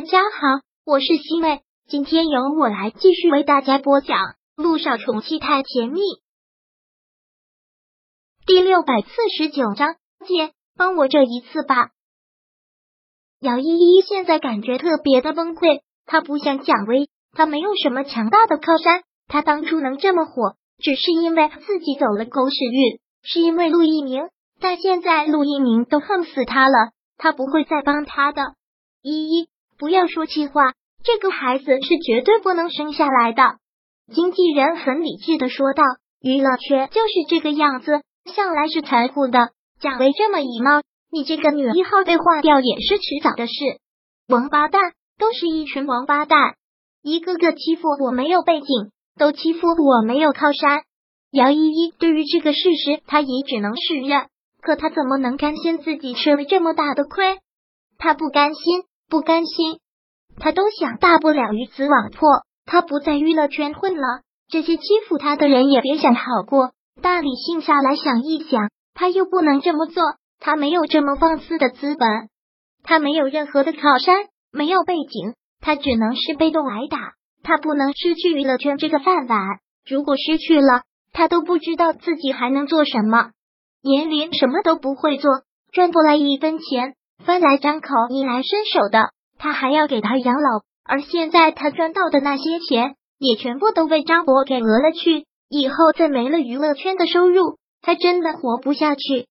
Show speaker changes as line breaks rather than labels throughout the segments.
大家好，我是西妹，今天由我来继续为大家播讲《陆少宠妻太甜蜜》第六百四十九章。姐，帮我这一次吧。姚依依现在感觉特别的崩溃，她不像蒋薇，她没有什么强大的靠山，她当初能这么火，只是因为自己走了狗屎运，是因为陆一鸣。但现在陆一鸣都恨死他了，他不会再帮他的。依依，不要说气话，这个孩子是绝对不能生下来的。经纪人很理智的说道：“娱乐圈就是这个样子，向来是残酷的。贾维这么以貌，你这个女一号被换掉也是迟早的事。王八蛋，都是一群王八蛋，一个个欺负我没有背景，都欺负我没有靠山。”姚依依对于这个事实，她也只能释认。可她怎么能甘心自己吃了这么大的亏？她不甘心。不甘心，他都想大不了鱼死网破，他不在娱乐圈混了，这些欺负他的人也别想好过。大理性下来想一想，他又不能这么做，他没有这么放肆的资本，他没有任何的靠山，没有背景，他只能是被动挨打。他不能失去娱乐圈这个饭碗，如果失去了，他都不知道自己还能做什么。年龄什么都不会做，赚不来一分钱。饭来张口、衣来伸手的，他还要给他养老，而现在他赚到的那些钱也全部都被张博给讹了去，以后再没了娱乐圈的收入，他真的活不下去。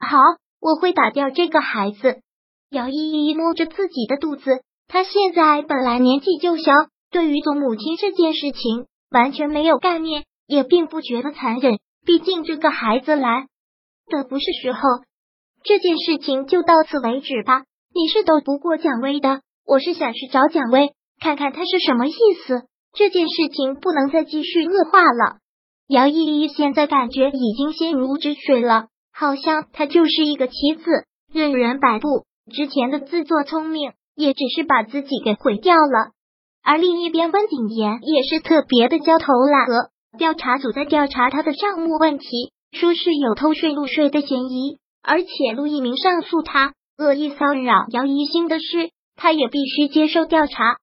好，我会打掉这个孩子。姚依依摸着自己的肚子，她现在本来年纪就小，对于做母亲这件事情完全没有概念，也并不觉得残忍，毕竟这个孩子来的不是时候。这件事情就到此为止吧。你是斗不过蒋薇的，我是想去找蒋薇，看看他是什么意思。这件事情不能再继续恶化了。姚依依现在感觉已经心如止水了，好像她就是一个棋子，任人摆布。之前的自作聪明，也只是把自己给毁掉了。而另一边，温景言也是特别的焦头烂额。调查组在调查他的账目问题，说是有偷税漏税的嫌疑。而且陆一鸣上诉他恶意骚扰姚一星的事，他也必须接受调查。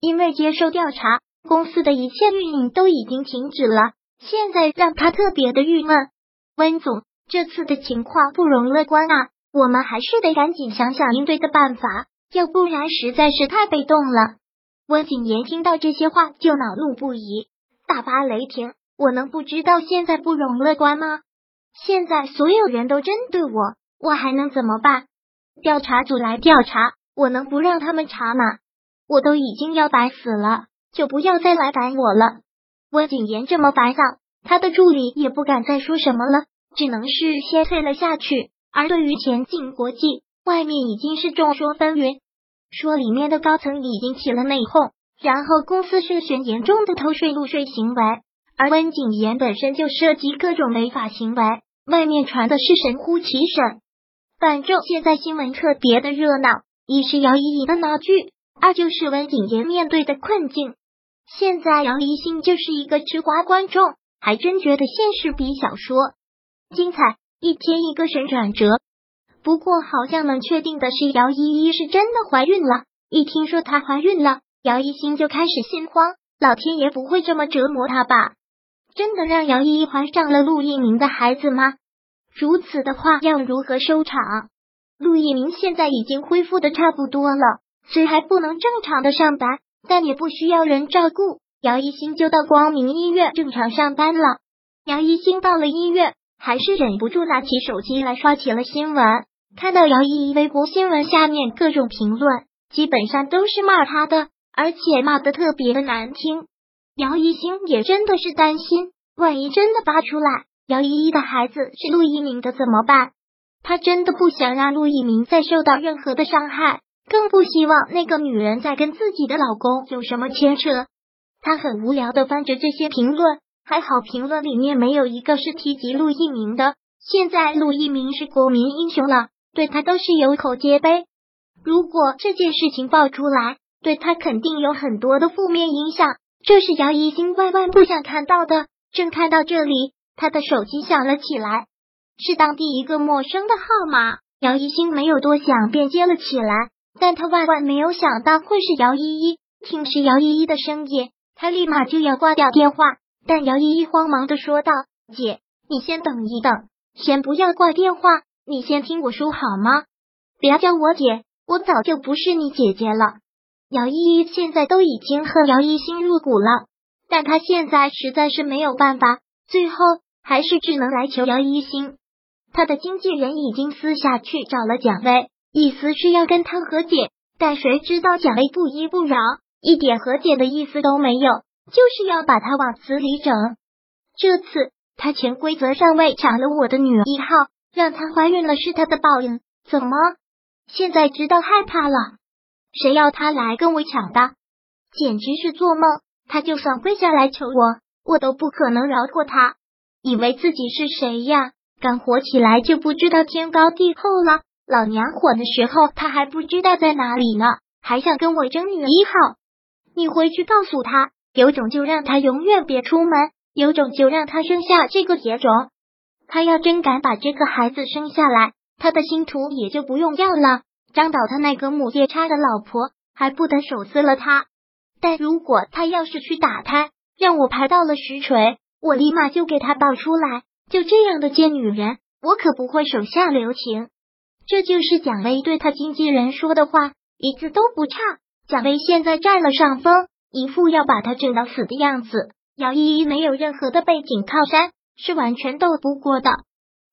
因为接受调查，公司的一切运营都已经停止了。现在让他特别的郁闷。温总，这次的情况不容乐观啊，我们还是得赶紧想想应对的办法，要不然实在是太被动了。温景言听到这些话就恼怒不已，大发雷霆：我能不知道现在不容乐观吗？现在所有人都针对我，我还能怎么办？调查组来调查，我能不让他们查吗？我都已经要白死了，就不要再来烦我了。温景言这么烦躁，他的助理也不敢再说什么了，只能是先退了下去。而对于前进国际，外面已经是众说纷纭，说里面的高层已经起了内讧，然后公司涉嫌严重的偷税漏税行为，而温景言本身就涉及各种违法行为。外面传的是神乎其神，反正现在新闻特别的热闹。一是姚依依的闹剧，二就是温景言面对的困境。现在姚一星就是一个吃瓜观众，还真觉得现实比小说精彩，一天一个神转折。不过好像能确定的是，姚依依是真的怀孕了。一听说她怀孕了，姚一星就开始心慌。老天爷不会这么折磨她吧？真的让姚依依怀上了陆一鸣的孩子吗？如此的话，要如何收场？陆一鸣现在已经恢复的差不多了，虽还不能正常的上班，但也不需要人照顾。姚一新就到光明医院正常上班了。姚一新到了医院，还是忍不住拿起手机来刷起了新闻。看到姚依依微博新闻下面各种评论，基本上都是骂他的，而且骂的特别的难听。姚一星也真的是担心，万一真的发出来，姚依依的孩子是陆一鸣的怎么办？他真的不想让陆一鸣再受到任何的伤害，更不希望那个女人再跟自己的老公有什么牵扯。他很无聊的翻着这些评论，还好评论里面没有一个是提及陆一鸣的。现在陆一鸣是国民英雄了，对他都是有口皆碑。如果这件事情爆出来，对他肯定有很多的负面影响。这是姚一星万万不想看到的。正看到这里，他的手机响了起来，是当地一个陌生的号码。姚一星没有多想，便接了起来。但他万万没有想到会是姚依依。听是姚依依的声音，他立马就要挂掉电话，但姚依依慌忙的说道：“姐，你先等一等，先不要挂电话，你先听我说好吗？不要叫我姐，我早就不是你姐姐了。”姚依依现在都已经恨姚一心入骨了，但他现在实在是没有办法，最后还是只能来求姚一心。他的经纪人已经私下去找了蒋薇，意思是要跟他和解，但谁知道蒋薇不依不饶，一点和解的意思都没有，就是要把他往死里整。这次他潜规则上位抢了我的女一号，让她怀孕了是他的报应，怎么现在知道害怕了？谁要他来跟我抢的？简直是做梦！他就算跪下来求我，我都不可能饶过他。以为自己是谁呀？刚火起来就不知道天高地厚了。老娘火的时候，他还不知道在哪里呢，还想跟我争女一号。你回去告诉他，有种就让他永远别出门，有种就让他生下这个野种。他要真敢把这个孩子生下来，他的星图也就不用要了。张导他那个母夜叉的老婆还不得手撕了他？但如果他要是去打胎，让我排到了实锤，我立马就给他爆出来。就这样的贱女人，我可不会手下留情。这就是蒋薇对他经纪人说的话，一字都不差。蒋薇现在占了上风，一副要把他整到死的样子。姚依依没有任何的背景靠山，是完全斗不过的。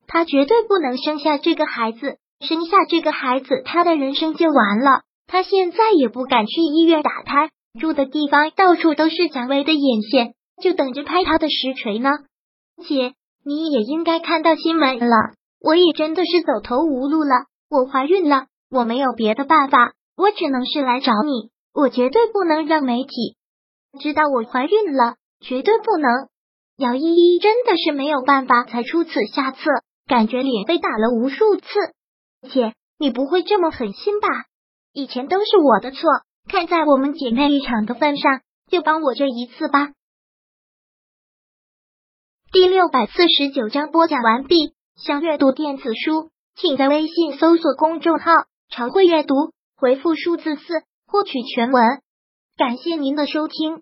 他绝对不能生下这个孩子。生下这个孩子，他的人生就完了。他现在也不敢去医院打胎，住的地方到处都是蒋薇的眼线，就等着拍他的实锤呢。姐，你也应该看到新闻了，我也真的是走投无路了。我怀孕了，我没有别的办法，我只能是来找你。我绝对不能让媒体知道我怀孕了，绝对不能。姚依依真的是没有办法才出此下策，感觉脸被打了无数次。姐，你不会这么狠心吧？以前都是我的错，看在我们姐妹一场的份上，就帮我这一次吧。第六百四十九章播讲完毕。想阅读电子书，请在微信搜索公众号“常会阅读”，回复数字四获取全文。感谢您的收听。